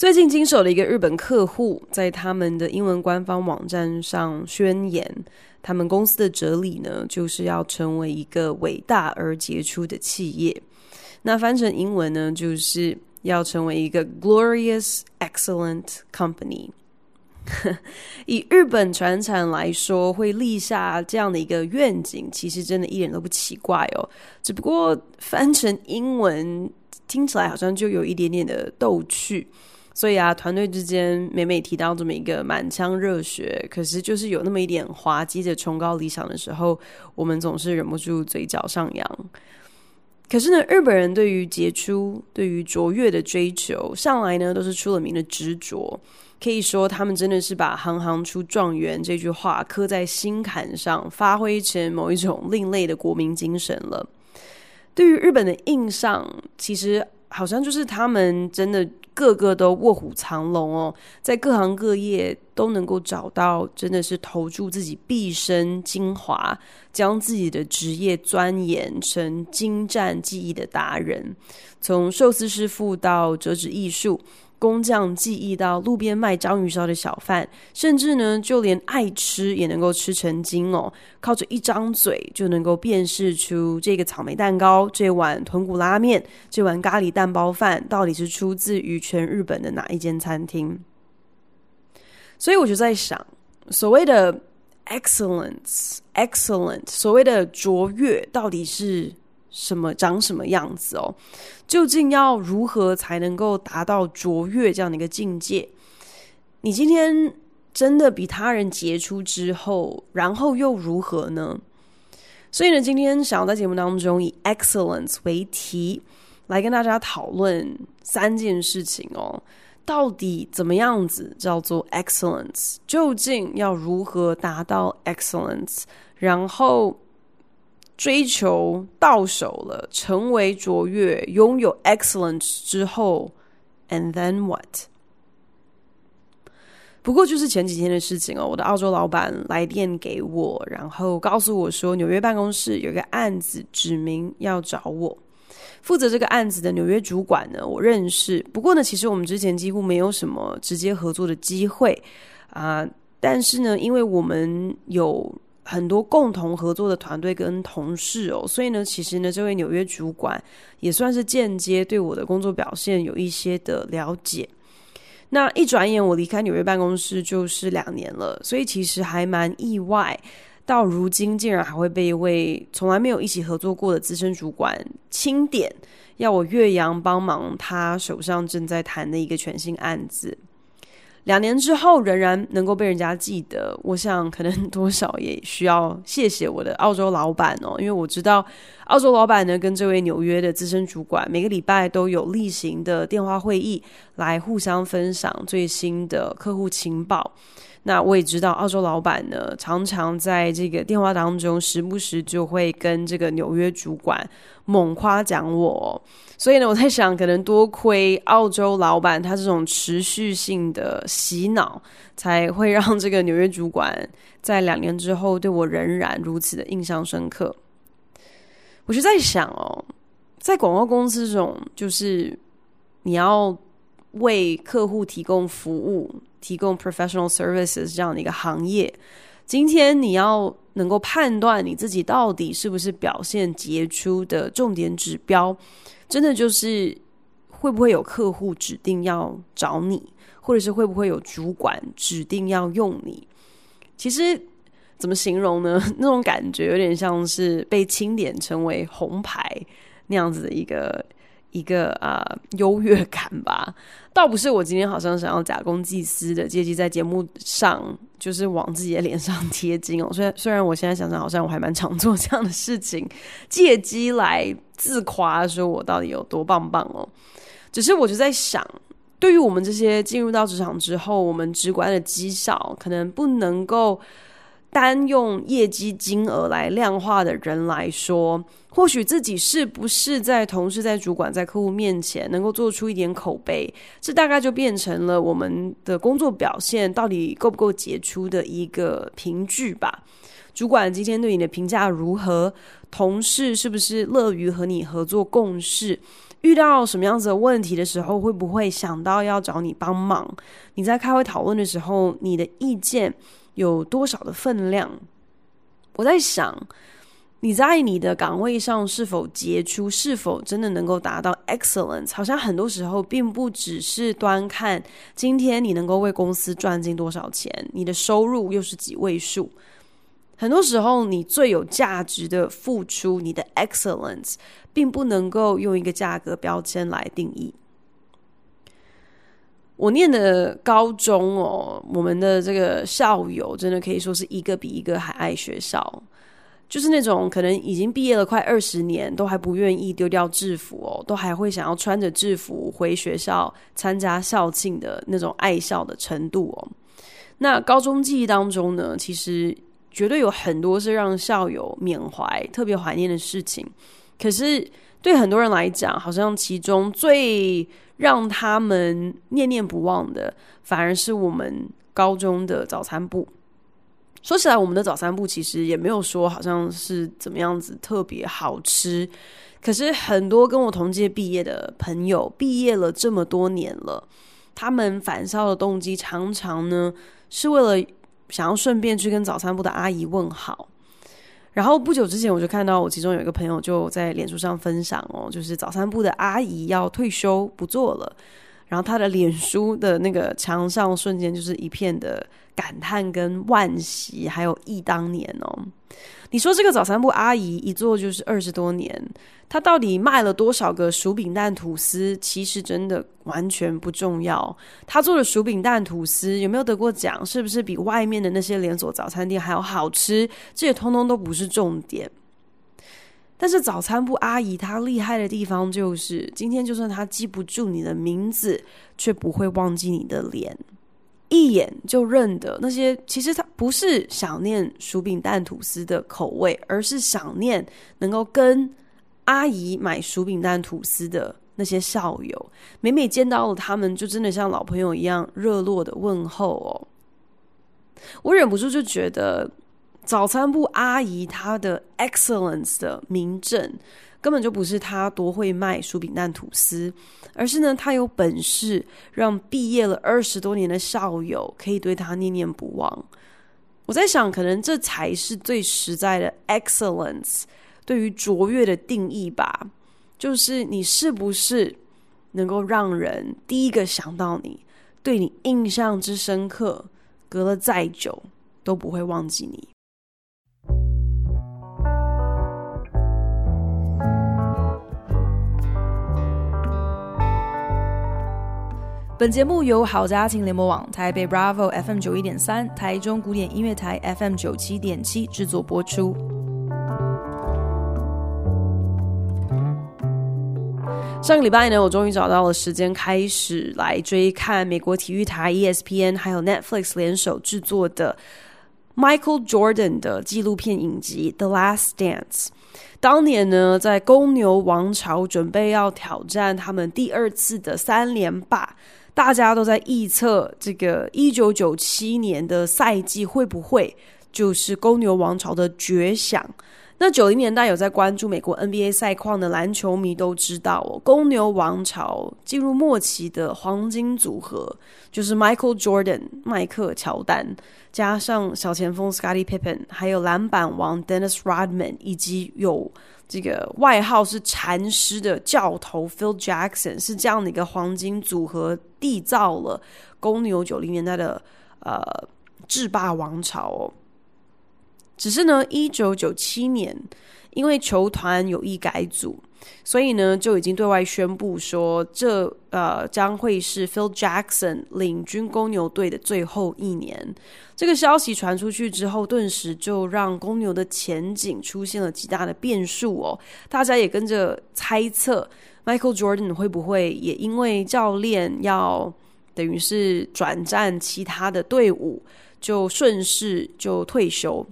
最近经手的一个日本客户，在他们的英文官方网站上宣言，他们公司的哲理呢，就是要成为一个伟大而杰出的企业。那翻成英文呢，就是要成为一个 glorious excellent company。以日本传产来说，会立下这样的一个愿景，其实真的一点都不奇怪哦。只不过翻成英文听起来好像就有一点点的逗趣。所以啊，团队之间每每提到这么一个满腔热血，可是就是有那么一点滑稽的崇高理想的时候，我们总是忍不住嘴角上扬。可是呢，日本人对于杰出、对于卓越的追求，向来呢都是出了名的执着。可以说，他们真的是把“行行出状元”这句话刻在心坎上，发挥成某一种另类的国民精神了。对于日本的印象，其实好像就是他们真的。个个都卧虎藏龙哦，在各行各业都能够找到，真的是投注自己毕生精华，将自己的职业钻研成精湛技艺的达人，从寿司师傅到折纸艺术。工匠技艺到路边卖章鱼烧的小贩，甚至呢，就连爱吃也能够吃成精哦。靠着一张嘴就能够辨识出这个草莓蛋糕、这碗豚骨拉面、这碗咖喱蛋包饭到底是出自于全日本的哪一间餐厅。所以我就在想，所谓的 excellence，excellent，所谓的卓越，到底是？什么长什么样子哦？究竟要如何才能够达到卓越这样的一个境界？你今天真的比他人杰出之后，然后又如何呢？所以呢，今天想要在节目当中以 excellence 为题，来跟大家讨论三件事情哦。到底怎么样子叫做 excellence？究竟要如何达到 excellence？然后。追求到手了，成为卓越，拥有 excellence 之后，and then what？不过就是前几天的事情哦，我的澳洲老板来电给我，然后告诉我说，纽约办公室有一个案子指名要找我负责这个案子的纽约主管呢，我认识。不过呢，其实我们之前几乎没有什么直接合作的机会啊，但是呢，因为我们有。很多共同合作的团队跟同事哦，所以呢，其实呢，这位纽约主管也算是间接对我的工作表现有一些的了解。那一转眼，我离开纽约办公室就是两年了，所以其实还蛮意外，到如今竟然还会被一位从来没有一起合作过的资深主管钦点，要我岳阳帮忙他手上正在谈的一个全新案子。两年之后仍然能够被人家记得，我想可能多少也需要谢谢我的澳洲老板哦，因为我知道澳洲老板呢跟这位纽约的资深主管每个礼拜都有例行的电话会议，来互相分享最新的客户情报。那我也知道，澳洲老板呢，常常在这个电话当中，时不时就会跟这个纽约主管猛夸奖我。所以呢，我在想，可能多亏澳洲老板他这种持续性的洗脑，才会让这个纽约主管在两年之后对我仍然如此的印象深刻。我就在想哦，在广告公司这种，就是你要为客户提供服务。提供 professional services 这样的一个行业，今天你要能够判断你自己到底是不是表现杰出的重点指标，真的就是会不会有客户指定要找你，或者是会不会有主管指定要用你。其实怎么形容呢？那种感觉有点像是被清点成为红牌那样子的一个。一个啊、优越感吧，倒不是我今天好像想要假公济私的借机在节目上就是往自己的脸上贴金哦。虽然虽然我现在想想，好像我还蛮常做这样的事情，借机来自夸说我到底有多棒棒哦。只是我就在想，对于我们这些进入到职场之后，我们直观的绩效可能不能够单用业绩金额来量化的人来说，或许自己是不是在同事、在主管、在客户面前能够做出一点口碑，这大概就变成了我们的工作表现到底够不够杰出的一个凭据吧。主管今天对你的评价如何？同事是不是乐于和你合作共事？遇到什么样子的问题的时候，会不会想到要找你帮忙？你在开会讨论的时候，你的意见有多少的分量？我在想，你在你的岗位上是否杰出，是否真的能够达到 excellence？好像很多时候并不只是端看今天你能够为公司赚进多少钱，你的收入又是几位数。很多时候，你最有价值的付出，你的 excellence，并不能够用一个价格标签来定义。我念的高中哦，我们的这个校友真的可以说是一个比一个还爱学校，就是那种可能已经毕业了快二十年，都还不愿意丢掉制服哦，都还会想要穿着制服回学校参加校庆的那种爱校的程度哦。那高中记忆当中呢，其实。绝对有很多是让校友缅怀、特别怀念的事情。可是对很多人来讲，好像其中最让他们念念不忘的，反而是我们高中的早餐部。说起来，我们的早餐部其实也没有说好像是怎么样子特别好吃。可是很多跟我同届毕业的朋友，毕业了这么多年了，他们返校的动机常常呢是为了。想要顺便去跟早餐部的阿姨问好，然后不久之前我就看到我其中有一个朋友就在脸书上分享哦，就是早餐部的阿姨要退休不做了，然后他的脸书的那个墙上瞬间就是一片的感叹跟惋惜，还有忆当年哦。你说这个早餐部阿姨一做就是二十多年，他到底卖了多少个薯饼蛋吐司？其实真的完全不重要。他做的薯饼蛋吐司有没有得过奖？是不是比外面的那些连锁早餐店还要好吃？这些通通都不是重点。但是早餐部阿姨她厉害的地方就是，今天就算她记不住你的名字，却不会忘记你的脸。一眼就认得那些，其实他不是想念薯饼蛋吐司的口味，而是想念能够跟阿姨买薯饼蛋吐司的那些校友。每每见到了他们，就真的像老朋友一样热络的问候哦。我忍不住就觉得，早餐部阿姨她的 excellence 的名证。根本就不是她多会卖薯饼蛋吐司，而是呢，她有本事让毕业了二十多年的校友可以对她念念不忘。我在想，可能这才是最实在的 excellence 对于卓越的定义吧。就是你是不是能够让人第一个想到你，对你印象之深刻，隔了再久都不会忘记你。本节目由好家庭联播网、台北 Bravo FM 九一点三、台中古典音乐台 FM 九七点七制作播出。上个礼拜呢，我终于找到了时间，开始来追看美国体育台 ESPN 还有 Netflix 联手制作的 Michael Jordan 的纪录片影集《The Last Dance》。当年呢，在公牛王朝准备要挑战他们第二次的三连霸。大家都在预测这个一九九七年的赛季会不会就是公牛王朝的绝响？那九零年代有在关注美国 NBA 赛况的篮球迷都知道哦，公牛王朝进入末期的黄金组合就是 Michael Jordan 迈克乔丹，加上小前锋 Scottie Pippen，还有篮板王 Dennis Rodman，以及有。这个外号是禅师的教头 Phil Jackson 是这样的一个黄金组合，缔造了公牛九零年代的呃制霸王朝哦。只是呢，一九九七年，因为球团有意改组，所以呢，就已经对外宣布说，这呃将会是 Phil Jackson 领军公牛队的最后一年。这个消息传出去之后，顿时就让公牛的前景出现了极大的变数哦。大家也跟着猜测，Michael Jordan 会不会也因为教练要等于是转战其他的队伍，就顺势就退休。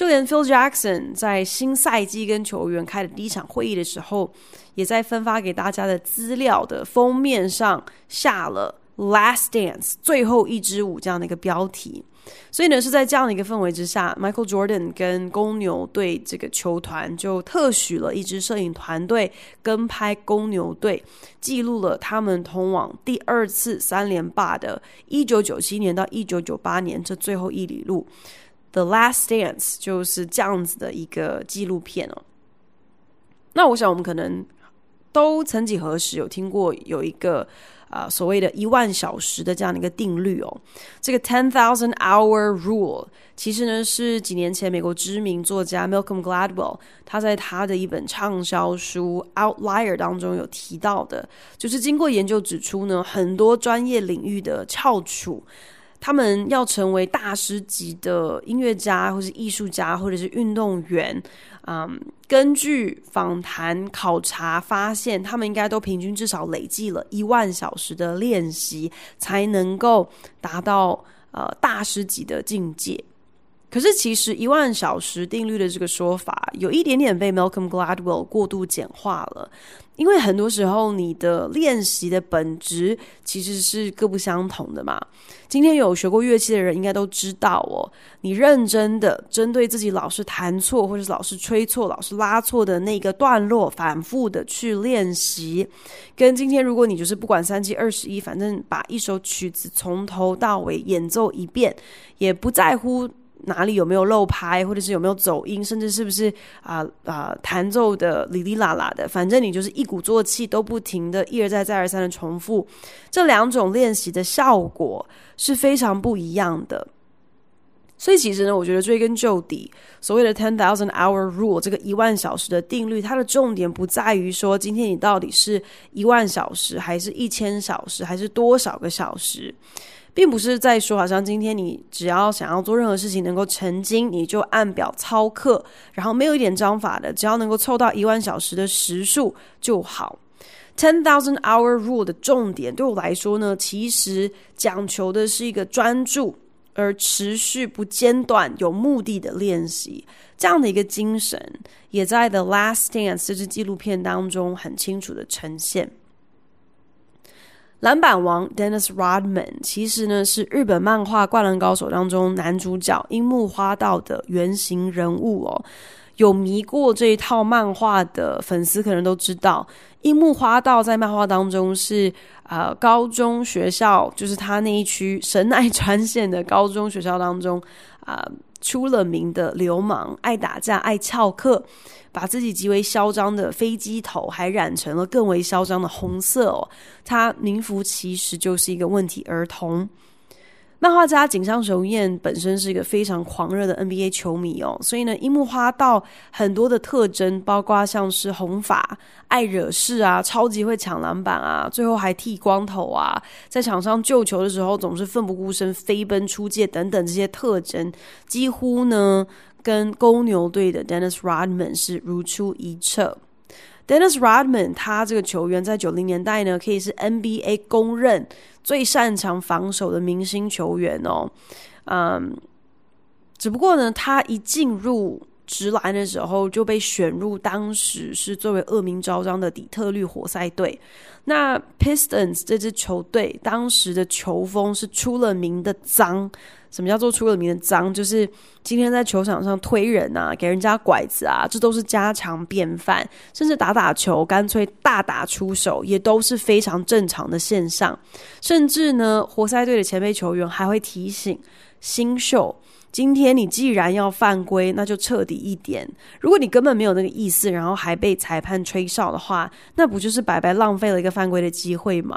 就连 Phil Jackson 在新赛季跟球员开的第一场会议的时候，也在分发给大家的资料的封面上下了 “Last Dance” 最后一支舞这样的一个标题。所以呢，是在这样的一个氛围之下，Michael Jordan 跟公牛队这个球团就特许了一支摄影团队跟拍公牛队，记录了他们通往第二次三连霸的1997年到1998年这最后一里路。The Last Dance 就是这样子的一个纪录片哦。那我想我们可能都曾几何时有听过有一个啊、所谓的一万小时的这样的一个定律哦。这个 Ten Thousand Hour Rule 其实呢是几年前美国知名作家 Malcolm Gladwell 他在他的一本畅销书 Outlier 当中有提到的，就是经过研究指出呢，很多专业领域的翘楚。他们要成为大师级的音乐家，或是艺术家，或者是运动员，嗯，根据访谈考察发现，他们应该都平均至少累计了一万小时的练习，才能够达到呃大师级的境界。可是，其实一万小时定律的这个说法，有一点点被 Malcolm Gladwell 过度简化了。因为很多时候，你的练习的本质其实是各不相同的嘛。今天有学过乐器的人应该都知道哦，你认真的针对自己老是弹错，或者是老是吹错、老是拉错的那个段落，反复的去练习，跟今天如果你就是不管三七二十一，反正把一首曲子从头到尾演奏一遍，也不在乎。哪里有没有漏拍，或者是有没有走音，甚至是不是啊啊弹奏的哩哩啦啦的，反正你就是一鼓作气，都不停的一而再再而三的重复，这两种练习的效果是非常不一样的。所以其实呢，我觉得追根究底，所谓的 ten thousand hour rule 这个一万小时的定律，它的重点不在于说今天你到底是一万小时，还是一千小时，还是多少个小时。并不是在说，好像今天你只要想要做任何事情能够成精，你就按表操课，然后没有一点章法的，只要能够凑到一万小时的时数就好。Ten thousand hour rule 的重点对我来说呢，其实讲求的是一个专注而持续不间断、有目的的练习，这样的一个精神，也在《The Last Dance》这支纪录片当中很清楚的呈现。篮板王 Dennis Rodman 其实呢是日本漫画《灌篮高手》当中男主角樱木花道的原型人物哦。有迷过这一套漫画的粉丝可能都知道，樱木花道在漫画当中是呃高中学校，就是他那一区神奈川县的高中学校当中啊、出了名的流氓，爱打架，爱翘课。把自己极为嚣张的飞机头还染成了更为嚣张的红色哦，他名副其实就是一个问题儿童。漫画家井上雄彦本身是一个非常狂热的 NBA 球迷哦，所以呢，樱木花道很多的特征，包括像是红发、爱惹事啊、超级会抢篮板啊，最后还剃光头啊，在场上救球的时候总是奋不顾身飞奔出界等等这些特征，几乎呢。跟公牛队的 Dennis Rodman 是如出一辙。Dennis Rodman 他这个球员在九零年代呢，可以是 NBA 公认最擅长防守的明星球员哦。嗯，只不过呢，他一进入直篮的时候就被选入当时是最为恶名昭彰的底特律活塞队。那 Pistons 这支球队当时的球风是出了名的脏。什么叫做出了名的脏？就是今天在球场上推人啊，给人家拐子啊，这都是家常便饭。甚至打打球，干脆大打出手，也都是非常正常的现象。甚至呢，活塞队的前辈球员还会提醒新秀，今天你既然要犯规，那就彻底一点。如果你根本没有那个意思，然后还被裁判吹哨的话，那不就是白白浪费了一个犯规的机会吗？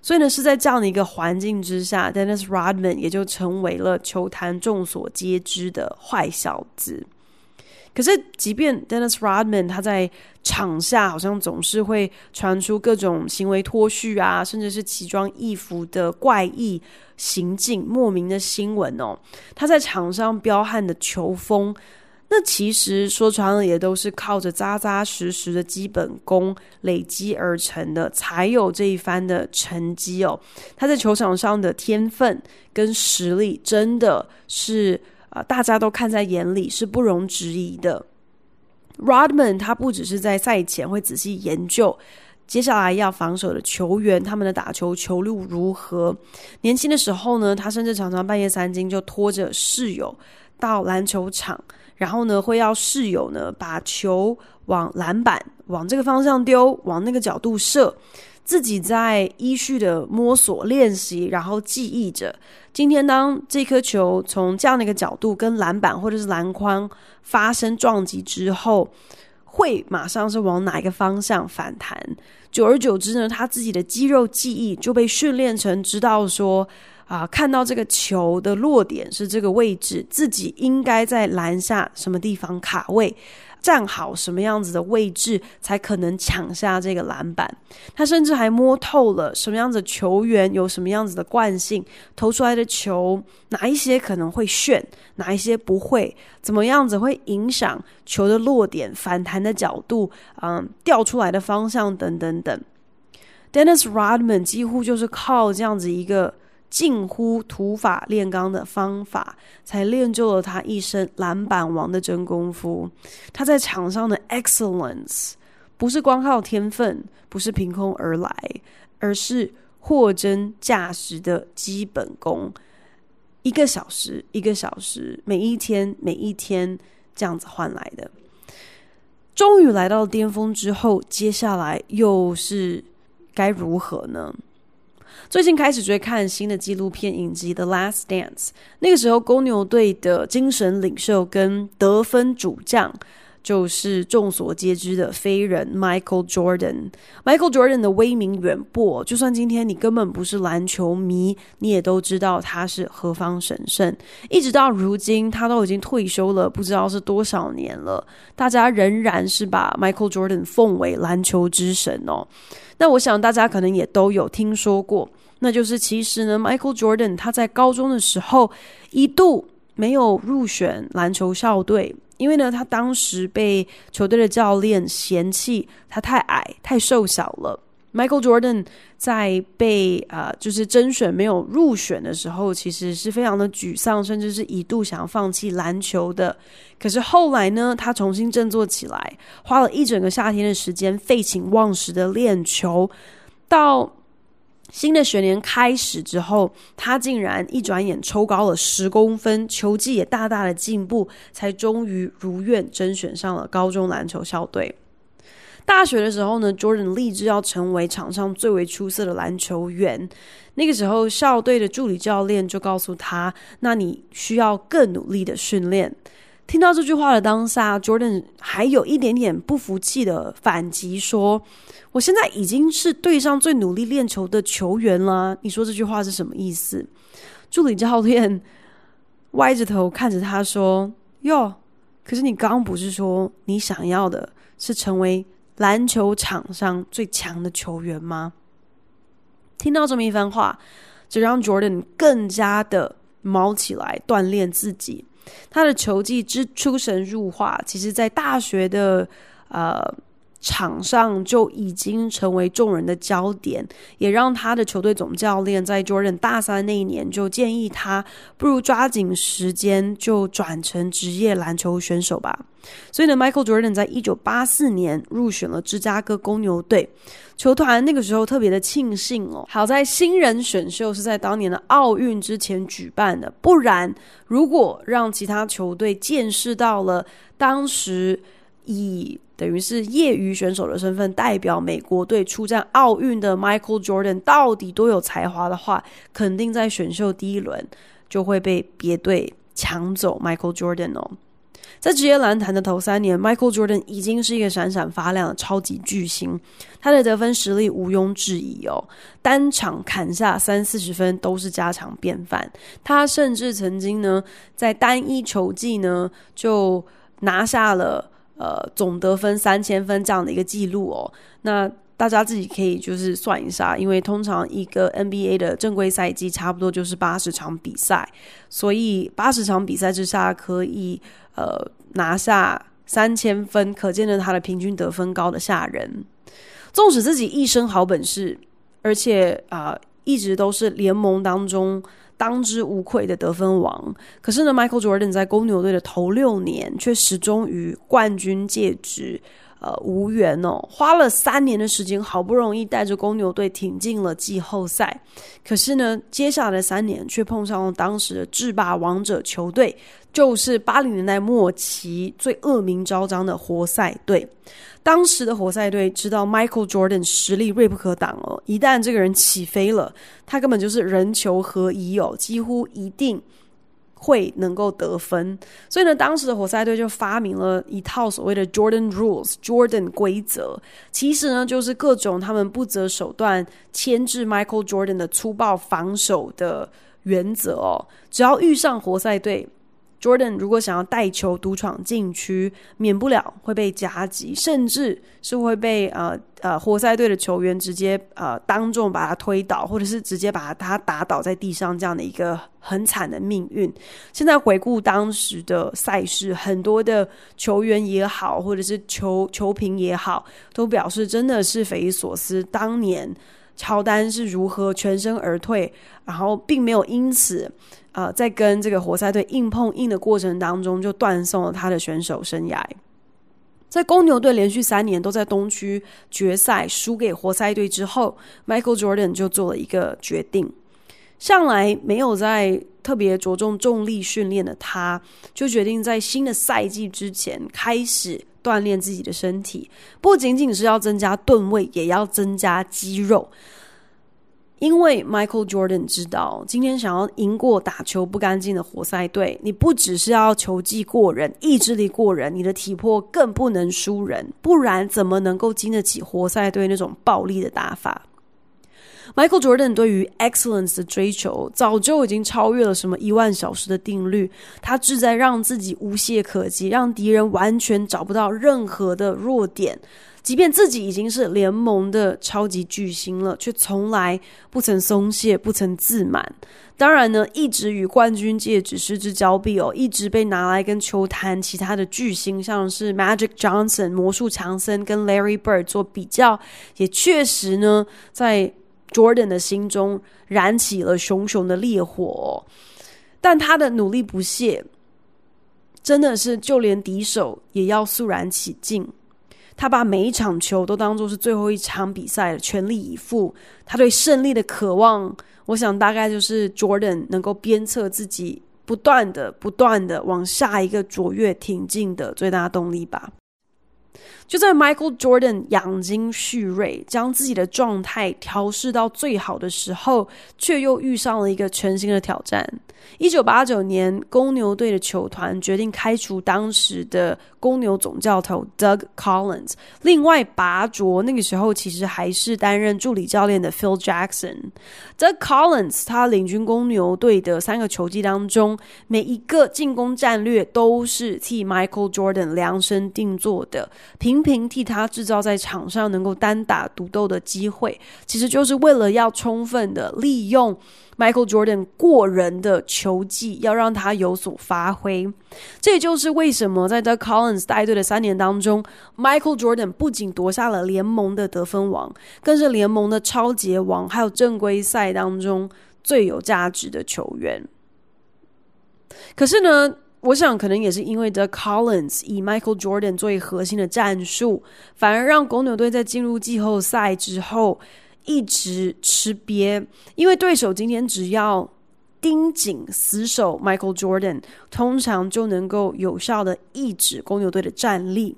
所以呢，是在这样的一个环境之下，Dennis Rodman 也就成为了球坛众所皆知的坏小子。可是，即便 Dennis Rodman 他在场下好像总是会传出各种行为脱序啊，甚至是奇装异服的怪异行径、莫名的新闻哦。他在场上彪悍的球风，那其实说穿了也都是靠着扎扎实实的基本功累积而成的，才有这一番的成绩哦。他在球场上的天分跟实力真的是。大家都看在眼里，是不容置疑的。Rodman 他不只是在赛前会仔细研究接下来要防守的球员，他们的打球球路如何。年轻的时候呢，他甚至常常半夜三更就拖着室友到篮球场，然后呢会要室友呢把球往篮板往这个方向丢，往那个角度射。自己在依序的摸索练习，然后记忆着。今天当这颗球从这样的一个角度跟篮板或者是篮筐发生撞击之后，会马上是往哪一个方向反弹？久而久之呢，他自己的肌肉记忆就被训练成知道说啊、看到这个球的落点是这个位置，自己应该在篮下什么地方卡位。站好什么样子的位置才可能抢下这个篮板？他甚至还摸透了什么样子的球员有什么样子的惯性，投出来的球哪一些可能会炫，哪一些不会，怎么样子会影响球的落点、反弹的角度，嗯，掉出来的方向等等等。Dennis Rodman 几乎就是靠这样子一个。近乎土法炼钢的方法，才练就了他一身篮板王的真功夫。他在场上的 excellence，不是光靠天分，不是凭空而来，而是货真价实的基本功。一个小时，一个小时，每一天，每一天，这样子换来的。终于来到巅峰之后，接下来又是该如何呢？最近开始追看新的纪录片影集《The Last Dance》，那个时候公牛队的精神领袖跟得分主将就是众所皆知的飞人 Michael Jordan。Michael Jordan 的威名远播，就算今天你根本不是篮球迷，你也都知道他是何方神圣。一直到如今，他都已经退休了，不知道是多少年了，大家仍然是把 Michael Jordan 奉为篮球之神哦。那我想大家可能也都有听说过，那就是其实呢，Michael Jordan 他在高中的时候一度没有入选篮球校队，因为呢，他当时被球队的教练嫌弃他太矮、太瘦小了。Michael Jordan 在被呃就是甄选没有入选的时候，其实是非常的沮丧，甚至是一度想要放弃篮球的。可是后来呢，他重新振作起来，花了一整个夏天的时间，废寝忘食的练球。到新的学年开始之后，他竟然一转眼抽高了十公分，球技也大大的进步，才终于如愿甄选上了高中篮球校队。大学的时候呢，Jordan 立志要成为场上最为出色的篮球员。那个时候，校队的助理教练就告诉他：“那你需要更努力的训练。”听到这句话的当下，Jordan 还有一点点不服气的反击说：“我现在已经是队上最努力练球的球员了，你说这句话是什么意思？”助理教练歪着头看着他说：“哟，可是你刚不是说你想要的是成为？”篮球场上最强的球员吗？听到这么一番话，就让 Jordan 更加的卯起来锻炼自己。他的球技之出神入化，其实在大学的呃场上就已经成为众人的焦点，也让他的球队总教练在 Jordan 大三那一年就建议他，不如抓紧时间就转成职业篮球选手吧。所以呢，Michael Jordan 在一九八四年入选了芝加哥公牛队球团。那个时候特别的庆幸哦，好在新人选秀是在当年的奥运之前举办的，不然如果让其他球队见识到了当时以等于是业余选手的身份代表美国队出战奥运的 Michael Jordan 到底多有才华的话，肯定在选秀第一轮就会被别队抢走 Michael Jordan 哦。在职业篮坛的头三年，Michael Jordan 已经是一个闪闪发亮的超级巨星，他的得分实力毋庸置疑哦，单场砍下三四十分都是家常便饭。他甚至曾经呢，在单一球季呢就拿下了呃总得分三千分这样的一个记录哦。那大家自己可以就是算一下，因为通常一个 NBA 的正规赛季差不多就是八十场比赛，所以八十场比赛之下可以。呃，拿下三千分，可见的他的平均得分高的吓人。纵使自己一身好本事，而且啊、一直都是联盟当中当之无愧的得分王，可是呢，Michael Jordan 在公牛队的头六年却始终与冠军戒指。呃，无缘哦，花了三年的时间，好不容易带着公牛队挺进了季后赛，可是呢，接下来的三年却碰上了当时的制霸王者球队，就是八零年代末期最恶名昭彰的活塞队。当时的活塞队知道 Michael Jordan 实力锐不可挡哦，一旦这个人起飞了，他根本就是人球合一哦，几乎一定。会能够得分，所以呢，当时的活塞队就发明了一套所谓的 Jordan Rules（Jordan 规则），其实呢，就是各种他们不择手段牵制 Michael Jordan 的粗暴防守的原则哦。只要遇上活塞队。Jordan 如果想要带球独闯禁区，免不了会被夹击，甚至是会被呃呃活塞队的球员直接呃当众把他推倒，或者是直接把他打倒在地上，这样的一个很惨的命运。现在回顾当时的赛事，很多的球员也好，或者是球球评也好，都表示真的是匪夷所思，当年乔丹是如何全身而退，然后并没有因此。呃，在跟这个活塞队硬碰硬的过程当中，就断送了他的选手生涯。在公牛队连续三年都在东区决赛输给活塞队之后，Michael Jordan 就做了一个决定。向来没有在特别着重重力训练的他，就决定在新的赛季之前开始锻炼自己的身体，不仅仅是要增加吨位，也要增加肌肉。因为 Michael Jordan 知道，今天想要赢过打球不干净的活塞队，你不只是要球技过人、意志力过人，你的体魄更不能输人，不然怎么能够经得起活塞队那种暴力的打法？Michael Jordan 对于 excellence 的追求，早就已经超越了什么一万小时的定律，他志在让自己无懈可击，让敌人完全找不到任何的弱点。即便自己已经是联盟的超级巨星了，却从来不曾松懈，不曾自满。当然呢，一直与冠军戒指失之交臂哦，一直被拿来跟球坛其他的巨星，像是 Magic Johnson 魔术强森跟 Larry Bird 做比较，也确实呢，在 Jordan 的心中燃起了熊熊的烈火。但他的努力不懈，真的是就连敌手也要肃然起敬。他把每一场球都当作是最后一场比赛，全力以赴。他对胜利的渴望，我想大概就是 Jordan 能够鞭策自己，不断的、不断的往下一个卓越挺进的最大动力吧。就在 Michael Jordan 养精蓄锐，将自己的状态调试到最好的时候，却又遇上了一个全新的挑战。一九八九年，公牛队的球团决定开除当时的公牛总教头 Doug Collins，另外拔擢那个时候其实还是担任助理教练的 Phil Jackson。Doug Collins 他领军公牛队的三个球季当中，每一个进攻战略都是替 Michael Jordan 量身定做的，平频频替他制造在场上能够单打独斗的机会，其实就是为了要充分的利用。Michael Jordan 过人的球技，要让他有所发挥。这也就是为什么在 Doug Collins 带队的三年当中，Michael Jordan 不仅夺下了联盟的得分王，更是联盟的超级王，还有正规赛当中最有价值的球员。可是呢，我想可能也是因为 The Collins 以 Michael Jordan 作为核心的战术，反而让公牛队在进入季后赛之后。一直吃瘪，因为对手今天只要盯紧死守 Michael Jordan，通常就能够有效的抑制公牛队的战力。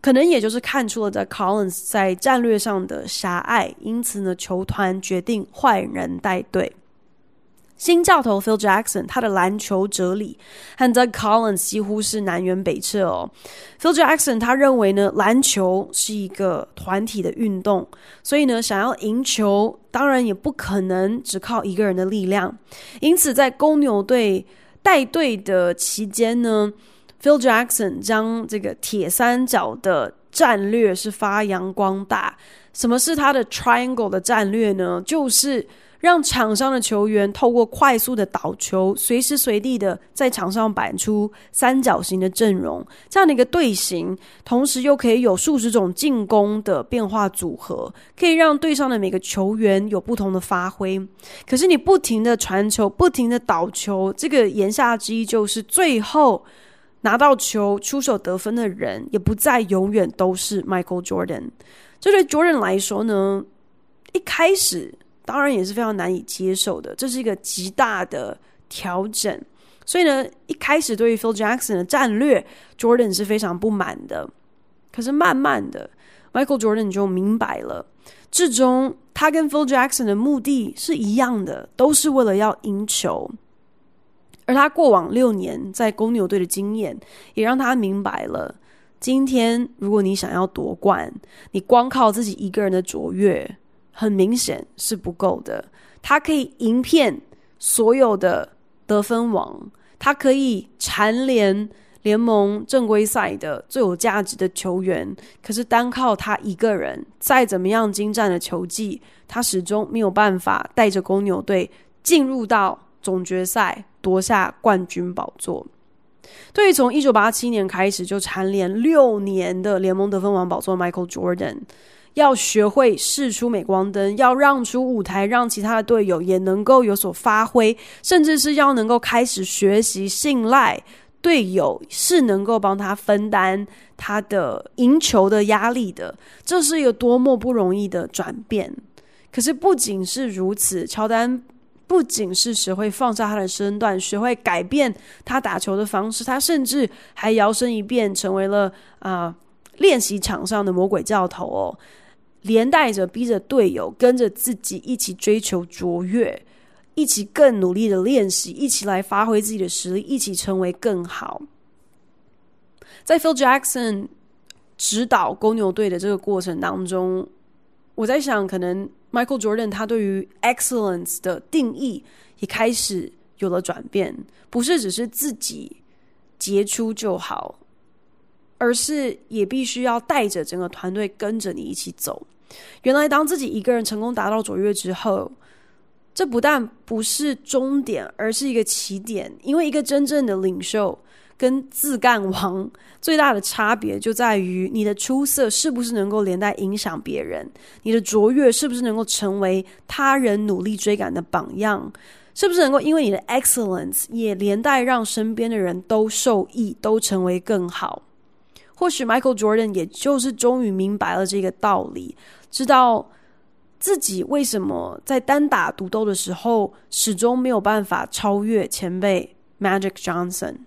可能也就是看出了 The Collins 在战略上的狭隘，因此呢，球团决定换人带队。新教头 Phil Jackson，他的篮球哲理和 Doug Collins 几乎是南辕北辙哦。Phil Jackson 他认为呢，篮球是一个团体的运动，所以呢，想要赢球，当然也不可能只靠一个人的力量。因此，在公牛队带队的期间呢，Phil Jackson 将这个铁三角的战略是发扬光大。什么是他的 Triangle 的战略呢？就是让场上的球员透过快速的倒球，随时随地的在场上摆出三角形的阵容，这样的一个队形，同时又可以有数十种进攻的变化组合，可以让队上的每个球员有不同的发挥。可是你不停的传球，不停的倒球，这个言下之意就是最后拿到球出手得分的人，也不再永远都是 Michael Jordan。这对 Jordan 来说呢，一开始。当然也是非常难以接受的，这是一个极大的调整。所以呢，一开始对于 Phil Jackson 的战略，Jordan 是非常不满的。可是慢慢的，Michael Jordan 就明白了，至终他跟 Phil Jackson 的目的是一样的，都是为了要赢球。而他过往六年在公牛队的经验，也让他明白了，今天如果你想要夺冠，你光靠自己一个人的卓越。很明显是不够的，他可以赢遍所有的得分王，他可以蝉联联盟正规赛的最有价值的球员。可是单靠他一个人，再怎么样精湛的球技，他始终没有办法带着公牛队进入到总决赛，夺下冠军宝座。对于从一九八七年开始就蝉联六年的联盟得分王宝座，Michael Jordan。要学会释出镁光灯，要让出舞台，让其他的队友也能够有所发挥，甚至是要能够开始学习信赖队友，是能够帮他分担他的赢球的压力的。这是一个多么不容易的转变。可是不仅是如此，乔丹不仅是学会放下他的身段，学会改变他打球的方式，他甚至还摇身一变成为了啊、呃、练习场上的魔鬼教头哦。连带着逼着队友跟着自己一起追求卓越，一起更努力的练习，一起来发挥自己的实力，一起成为更好。在 Phil Jackson 指导公牛队的这个过程当中，我在想，可能 Michael Jordan 他对于 excellence 的定义也开始有了转变，不是只是自己杰出就好，而是也必须要带着整个团队跟着你一起走。原来，当自己一个人成功达到卓越之后，这不但不是终点，而是一个起点。因为一个真正的领袖跟自干王最大的差别就在于，你的出色是不是能够连带影响别人，你的卓越是不是能够成为他人努力追赶的榜样，是不是能够因为你的 excellence 也连带让身边的人都受益，都成为更好。或许 Michael Jordan 也就是终于明白了这个道理。知道自己为什么在单打独斗的时候始终没有办法超越前辈 Magic Johnson。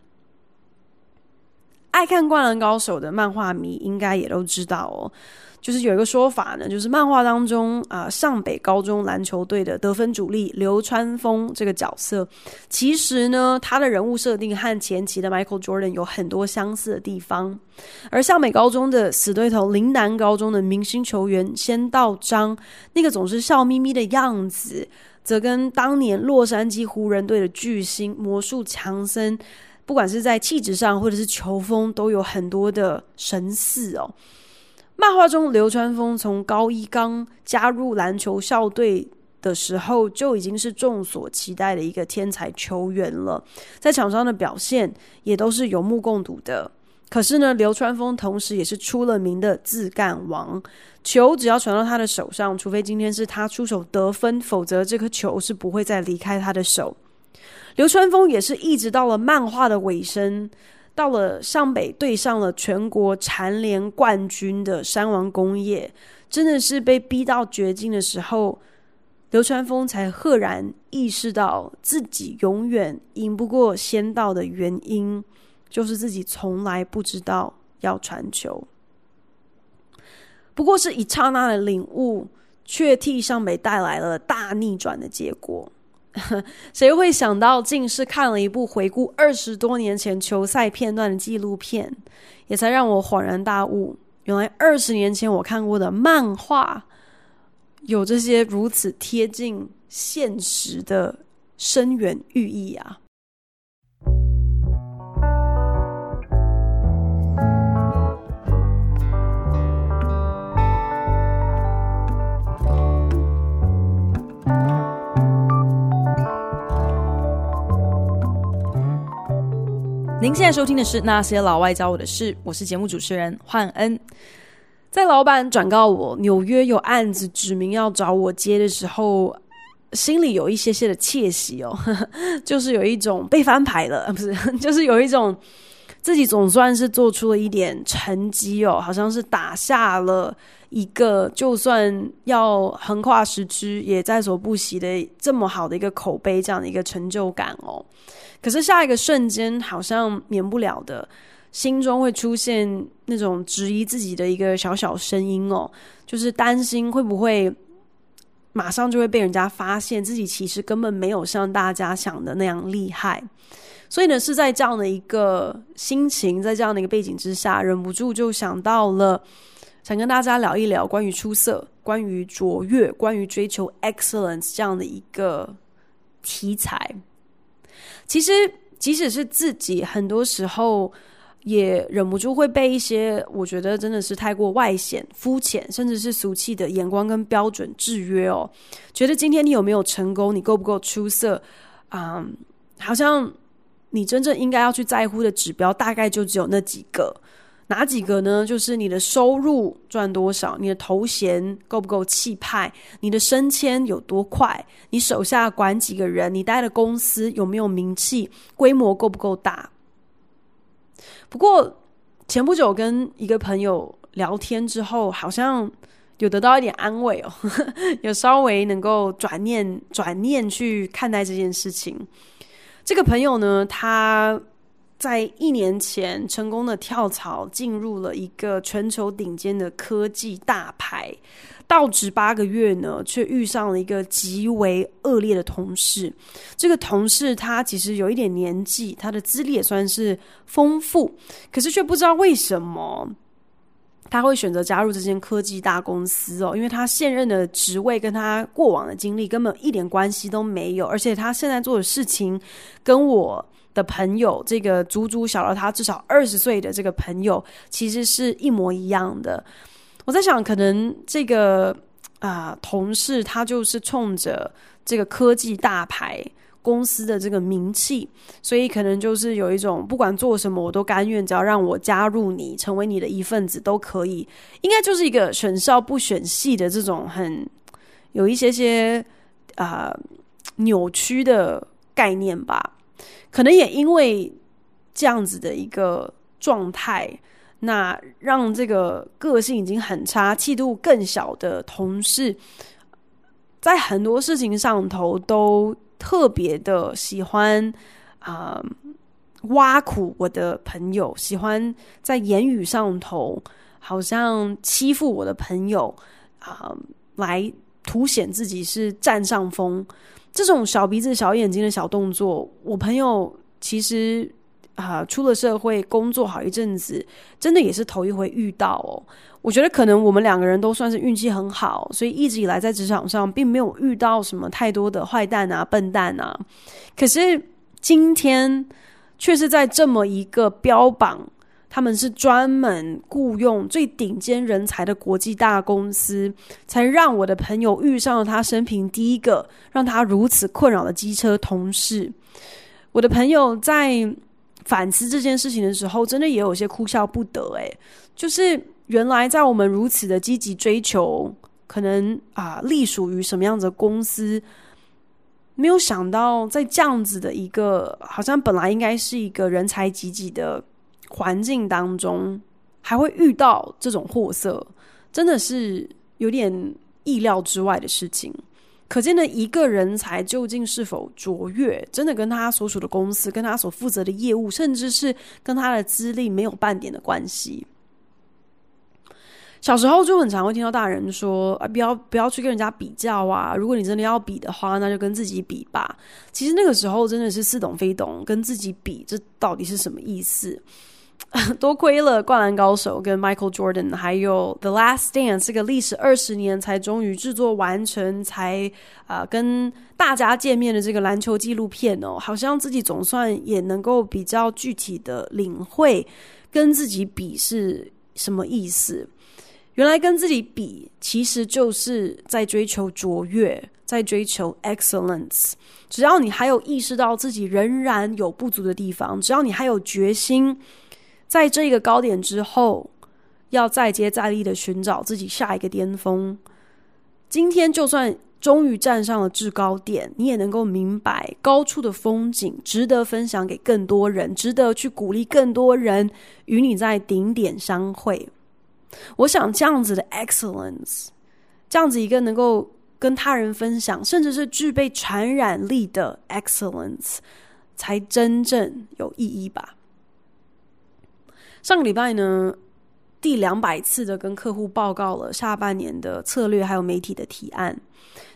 爱看《灌篮高手》的漫画迷应该也都知道哦。就是有一个说法呢，就是漫画当中啊、上北高中篮球队的得分主力流川枫这个角色，其实呢，他的人物设定和前期的 Michael Jordan 有很多相似的地方。而上北高中的死对头陵南高中的明星球员仙道章，那个总是笑眯眯的样子，则跟当年洛杉矶湖人队的巨星魔术强森，不管是在气质上或者是球风，都有很多的神似哦。漫画中，流川枫从高一刚加入篮球校队的时候，就已经是众所期待的一个天才球员了，在场上的表现也都是有目共睹的。可是呢，流川枫同时也是出了名的自干王，球只要传到他的手上，除非今天是他出手得分，否则这颗球是不会再离开他的手。流川枫也是一直到了漫画的尾声。到了上北对上了全国蝉联冠军的山王工业，真的是被逼到绝境的时候，流川枫才赫然意识到自己永远赢不过仙道的原因，就是自己从来不知道要传球。不过是一刹那的领悟，却替上北带来了大逆转的结果。谁会想到，竟是看了一部回顾二十多年前球赛片段的纪录片，也才让我恍然大悟，原来二十年前我看过的漫画，有这些如此贴近现实的深远寓意啊！您现在收听的是《那些老外教我的事》，我是节目主持人焕恩。在老板转告我纽约有案子指名要找我接的时候，心里有一些些的窃喜哦，就是有一种被翻牌了，不是，就是有一种自己总算是做出了一点成绩哦，好像是打下了一个就算要横跨时区也在所不惜的这么好的一个口碑，这样的一个成就感哦。可是下一个瞬间，好像免不了的，心中会出现那种质疑自己的一个小小声音哦，就是担心会不会马上就会被人家发现自己其实根本没有像大家想的那样厉害。所以呢，是在这样的一个心情，在这样的一个背景之下，忍不住就想到了，想跟大家聊一聊关于出色、关于卓越、关于追求 excellence 这样的一个题材。其实，即使是自己，很多时候也忍不住会被一些我觉得真的是太过外显、肤浅，甚至是俗气的眼光跟标准制约哦。觉得今天你有没有成功，你够不够出色，啊、嗯，好像你真正应该要去在乎的指标，大概就只有那几个。哪几个呢？就是你的收入赚多少，你的头衔够不够气派，你的升迁有多快，你手下管几个人，你待的公司有没有名气，规模够不够大。不过前不久跟一个朋友聊天之后，好像有得到一点安慰哦，有稍微能够转念转念去看待这件事情。这个朋友呢，他。在一年前，成功的跳槽进入了一个全球顶尖的科技大牌，到职八个月呢，却遇上了一个极为恶劣的同事。这个同事他其实有一点年纪，他的资历也算是丰富，可是却不知道为什么他会选择加入这间科技大公司哦，因为他现任的职位跟他过往的经历根本一点关系都没有，而且他现在做的事情跟我。的朋友，这个足足小了他至少二十岁的这个朋友，其实是一模一样的。我在想，可能这个啊、同事他就是冲着这个科技大牌公司的这个名气，所以可能就是有一种不管做什么我都甘愿，只要让我加入你，成为你的一份子都可以。应该就是一个选校不选系的这种很有一些些啊、扭曲的概念吧。可能也因为这样子的一个状态，那让这个个性已经很差、气度更小的同事，在很多事情上头都特别的喜欢啊、挖苦我的朋友，喜欢在言语上头好像欺负我的朋友啊、来凸显自己是占上风。这种小鼻子小眼睛的小动作，我朋友其实啊、出了社会工作好一阵子，真的也是头一回遇到哦。我觉得可能我们两个人都算是运气很好，所以一直以来在职场上并没有遇到什么太多的坏蛋啊、笨蛋啊。可是今天却是在这么一个标榜。他们是专门雇佣最顶尖人才的国际大公司，才让我的朋友遇上了他生平第一个让他如此困扰的机车同事。我的朋友在反思这件事情的时候，真的也有些哭笑不得。诶，就是原来在我们如此的积极追求，可能啊，隶属于什么样子的公司，没有想到在这样子的一个好像本来应该是一个人才济济的。环境当中还会遇到这种货色，真的是有点意料之外的事情。可见的一个人才究竟是否卓越，真的跟他所属的公司、跟他所负责的业务，甚至是跟他的资历没有半点的关系。小时候就很常会听到大人说：“啊，不要不要去跟人家比较啊！如果你真的要比的话，那就跟自己比吧。”其实那个时候真的是似懂非懂，跟自己比，这到底是什么意思？多亏了《灌篮高手》跟 Michael Jordan，还有《The Last Dance》这个历时二十年才终于制作完成，才啊、跟大家见面的这个篮球纪录片哦，好像自己总算也能够比较具体的领会跟自己比是什么意思。原来跟自己比，其实就是在追求卓越，在追求 excellence。只要你还有意识到自己仍然有不足的地方，只要你还有决心，在这个高点之后，要再接再厉的寻找自己下一个巅峰。今天就算终于站上了制高点，你也能够明白高处的风景值得分享给更多人，值得去鼓励更多人与你在顶点相会。我想这样子的 excellence，这样子一个能够跟他人分享，甚至是具备传染力的 excellence，才真正有意义吧。上个礼拜呢，第两百次的跟客户报告了下半年的策略，还有媒体的提案。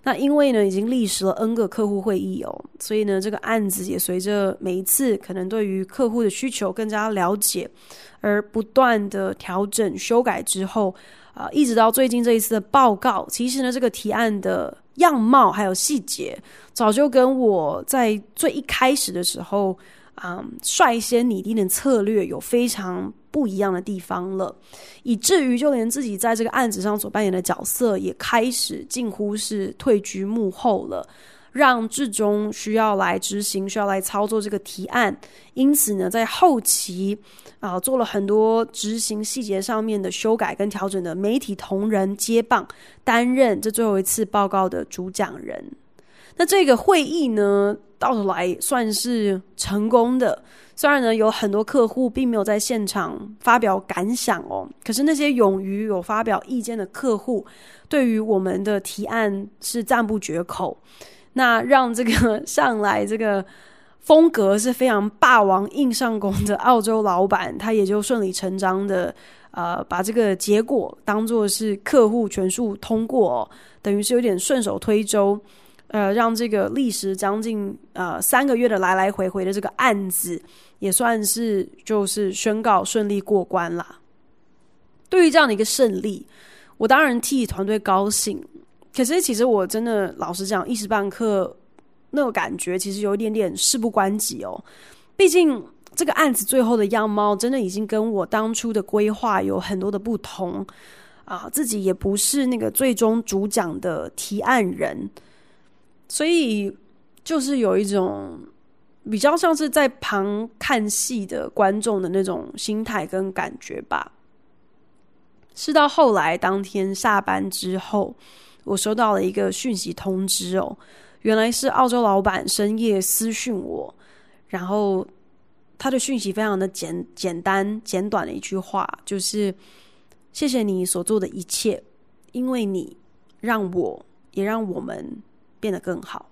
那因为呢，已经历时了 N 个客户会议哦，所以呢，这个案子也随着每一次可能对于客户的需求更加了解，而不断的调整修改之后，啊、一直到最近这一次的报告，其实呢，这个提案的样貌还有细节，早就跟我在最一开始的时候，啊、嗯，率先拟定的策略有非常不一样的地方了，以至于就连自己在这个案子上所扮演的角色也开始近乎是退居幕后了，让志忠需要来执行、需要来操作这个提案。因此呢，在后期啊、做了很多执行细节上面的修改跟调整的媒体同仁接棒，担任这最后一次报告的主讲人。那这个会议呢，到头来算是成功的。虽然呢，有很多客户并没有在现场发表感想哦，可是那些勇于有发表意见的客户，对于我们的提案是赞不绝口。那让这个上来这个风格是非常霸王硬上弓的澳洲老板，他也就顺理成章的呃，把这个结果当作是客户全数通过哦，等于是有点顺手推舟。呃，让这个历时将近呃三个月的来来回回的这个案子，也算是就是宣告顺利过关啦。对于这样的一个胜利，我当然替团队高兴。可是其实我真的老实讲，一时半刻那个感觉其实有一点点事不关己哦。毕竟这个案子最后的样貌，真的已经跟我当初的规划有很多的不同啊。自己也不是那个最终主讲的提案人。所以就是有一种比较像是在旁看戏的观众的那种心态跟感觉吧。是到后来当天下班之后，我收到了一个讯息通知哦，原来是澳洲老板深夜私讯我，然后他的讯息非常的简简单简短的一句话，就是谢谢你所做的一切，因为你让我也让我们。变得更好。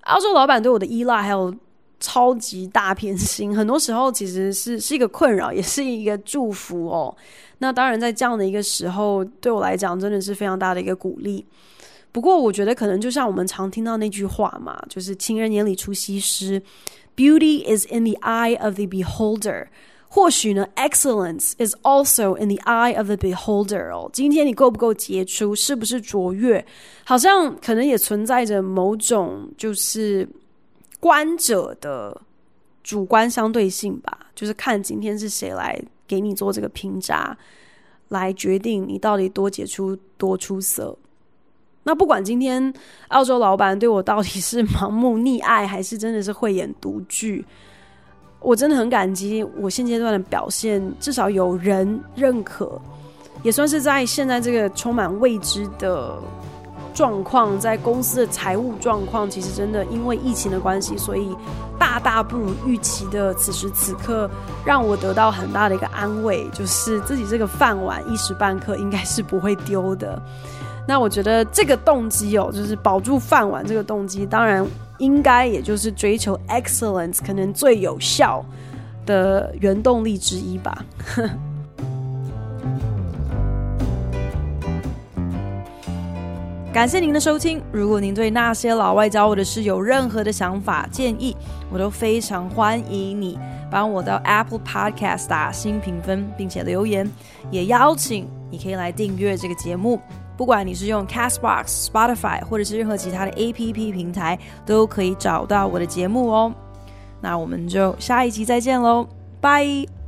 澳洲老板对我的依赖还有超级大偏心，很多时候其实是是一个困扰，也是一个祝福哦。那当然，在这样的一个时候，对我来讲真的是非常大的一个鼓励。不过，我觉得可能就像我们常听到那句话嘛，就是“情人眼里出西施 ”，“Beauty is in the eye of the beholder”。或许呢，excellence is also in the eye of the beholder 哦。今天你够不够杰出，是不是卓越，好像可能也存在着某种就是观者的主观相对性吧。就是看今天是谁来给你做这个评价，来决定你到底多杰出、多出色。那不管今天澳洲老板对我到底是盲目溺爱，还是真的是慧眼独具。我真的很感激我现阶段的表现，至少有人认可，也算是在现在这个充满未知的状况，在公司的财务状况，其实真的因为疫情的关系，所以大大不如预期的此时此刻，让我得到很大的一个安慰，就是自己这个饭碗一时半刻应该是不会丢的。那我觉得这个动机哦，就是保住饭碗这个动机，当然。应该也就是追求 excellence 可能最有效的原动力之一吧。感谢您的收听如果您对那些老外教我的事有任何的想法建议我都非常欢迎你帮我到 apple podcast 打新评分并且留言也邀请你可以来订阅这个节目。不管你是用 Castbox、Spotify 或者是任何其他的 APP 平台，都可以找到我的节目哦。那我们就下一集再见喽，拜。